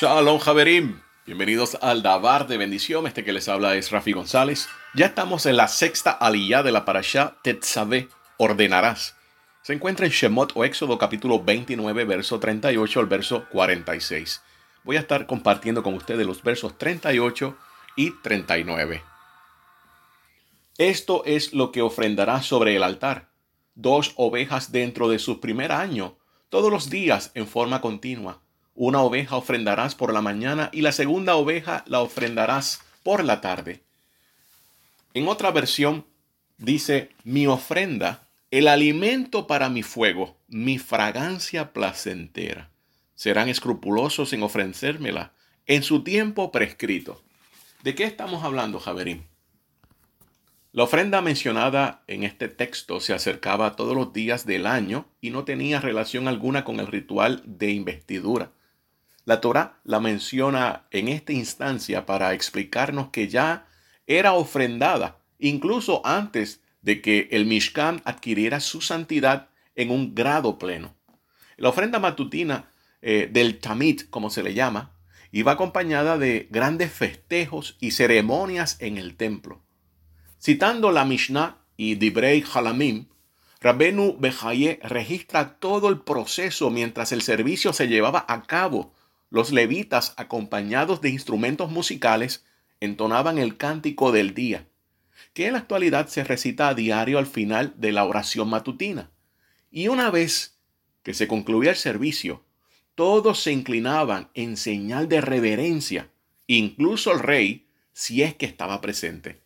Shalom Javerim. Bienvenidos al Dabar de bendición. Este que les habla es Rafi González. Ya estamos en la sexta aliyah de la parashá Tetzaveh, ordenarás. Se encuentra en Shemot o Éxodo capítulo 29, verso 38 al verso 46. Voy a estar compartiendo con ustedes los versos 38 y 39. Esto es lo que ofrendarás sobre el altar. Dos ovejas dentro de su primer año, todos los días en forma continua una oveja ofrendarás por la mañana y la segunda oveja la ofrendarás por la tarde. En otra versión dice, mi ofrenda, el alimento para mi fuego, mi fragancia placentera. Serán escrupulosos en ofrecérmela en su tiempo prescrito. ¿De qué estamos hablando, Javerín? La ofrenda mencionada en este texto se acercaba todos los días del año y no tenía relación alguna con el ritual de investidura. La Torah la menciona en esta instancia para explicarnos que ya era ofrendada, incluso antes de que el Mishkan adquiriera su santidad en un grado pleno. La ofrenda matutina eh, del Tamit, como se le llama, iba acompañada de grandes festejos y ceremonias en el templo. Citando la Mishnah y Dibrei Halamim, Rabenu Bejaye registra todo el proceso mientras el servicio se llevaba a cabo los levitas, acompañados de instrumentos musicales, entonaban el cántico del día, que en la actualidad se recita a diario al final de la oración matutina. Y una vez que se concluía el servicio, todos se inclinaban en señal de reverencia, incluso el rey, si es que estaba presente.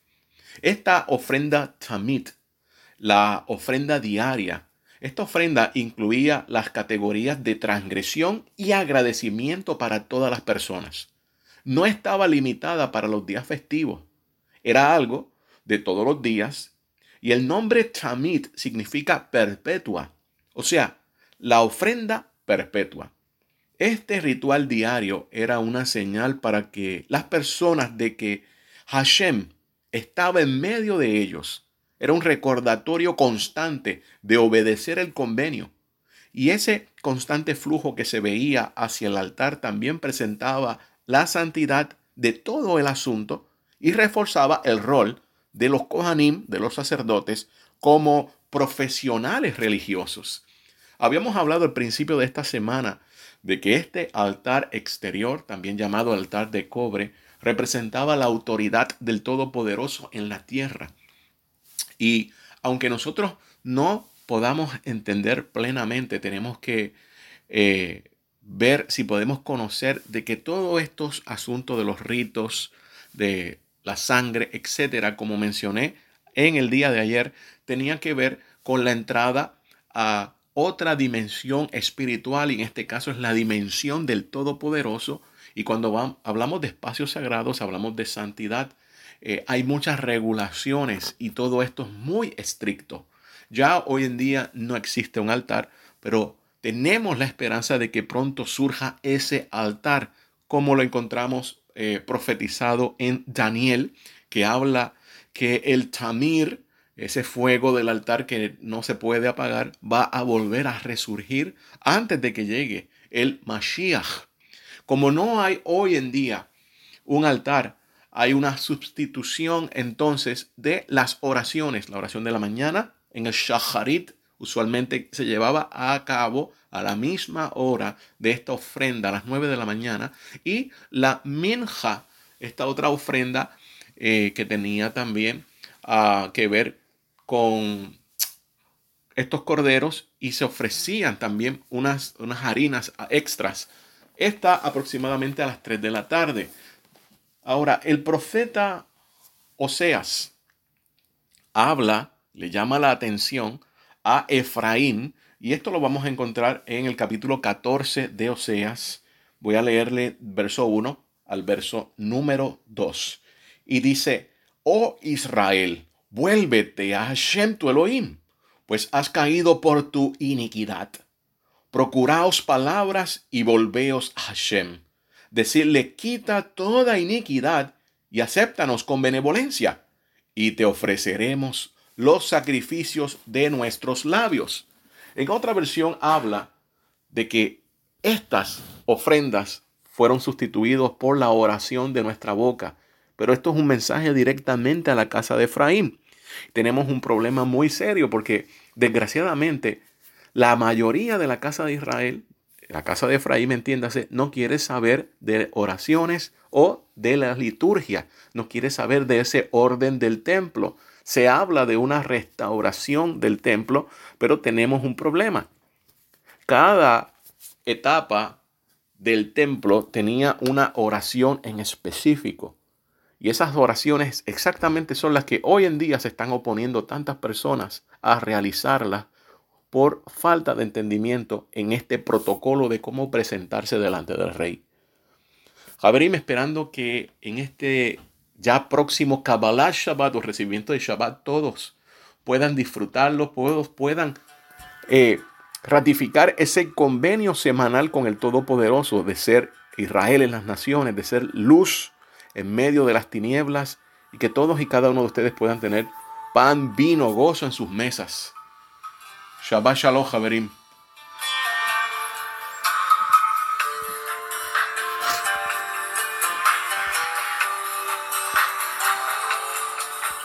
Esta ofrenda tamit, la ofrenda diaria, esta ofrenda incluía las categorías de transgresión y agradecimiento para todas las personas. No estaba limitada para los días festivos. Era algo de todos los días y el nombre Tamit significa perpetua, o sea, la ofrenda perpetua. Este ritual diario era una señal para que las personas de que Hashem estaba en medio de ellos era un recordatorio constante de obedecer el convenio. Y ese constante flujo que se veía hacia el altar también presentaba la santidad de todo el asunto y reforzaba el rol de los Kohanim, de los sacerdotes, como profesionales religiosos. Habíamos hablado al principio de esta semana de que este altar exterior, también llamado altar de cobre, representaba la autoridad del Todopoderoso en la tierra. Y aunque nosotros no podamos entender plenamente, tenemos que eh, ver si podemos conocer de que todos estos asuntos de los ritos, de la sangre, etcétera, como mencioné en el día de ayer, tenían que ver con la entrada a otra dimensión espiritual, y en este caso es la dimensión del Todopoderoso. Y cuando hablamos de espacios sagrados, hablamos de santidad, eh, hay muchas regulaciones y todo esto es muy estricto. Ya hoy en día no existe un altar, pero tenemos la esperanza de que pronto surja ese altar, como lo encontramos eh, profetizado en Daniel, que habla que el tamir, ese fuego del altar que no se puede apagar, va a volver a resurgir antes de que llegue el Mashiach. Como no hay hoy en día un altar hay una sustitución entonces de las oraciones. La oración de la mañana en el Shacharit usualmente se llevaba a cabo a la misma hora de esta ofrenda, a las 9 de la mañana, y la Minja, esta otra ofrenda eh, que tenía también ah, que ver con estos corderos y se ofrecían también unas, unas harinas extras. Esta aproximadamente a las 3 de la tarde. Ahora, el profeta Oseas habla, le llama la atención a Efraín, y esto lo vamos a encontrar en el capítulo 14 de Oseas. Voy a leerle verso 1 al verso número 2. Y dice, oh Israel, vuélvete a Hashem tu Elohim, pues has caído por tu iniquidad. Procuraos palabras y volveos a Hashem decirle, quita toda iniquidad y acéptanos con benevolencia, y te ofreceremos los sacrificios de nuestros labios. En otra versión habla de que estas ofrendas fueron sustituidos por la oración de nuestra boca. Pero esto es un mensaje directamente a la casa de Efraín. Tenemos un problema muy serio porque desgraciadamente la mayoría de la casa de Israel, la casa de Efraín, entiéndase, no quiere saber de oraciones o de la liturgia, no quiere saber de ese orden del templo. Se habla de una restauración del templo, pero tenemos un problema. Cada etapa del templo tenía una oración en específico. Y esas oraciones exactamente son las que hoy en día se están oponiendo tantas personas a realizarlas por falta de entendimiento en este protocolo de cómo presentarse delante del rey. Javerim, esperando que en este ya próximo Kabbalah Shabbat o recibimiento de Shabbat todos puedan disfrutarlo, todos puedan eh, ratificar ese convenio semanal con el Todopoderoso de ser Israel en las naciones, de ser luz en medio de las tinieblas y que todos y cada uno de ustedes puedan tener pan, vino, gozo en sus mesas. Shabbat Shalom, Javerim.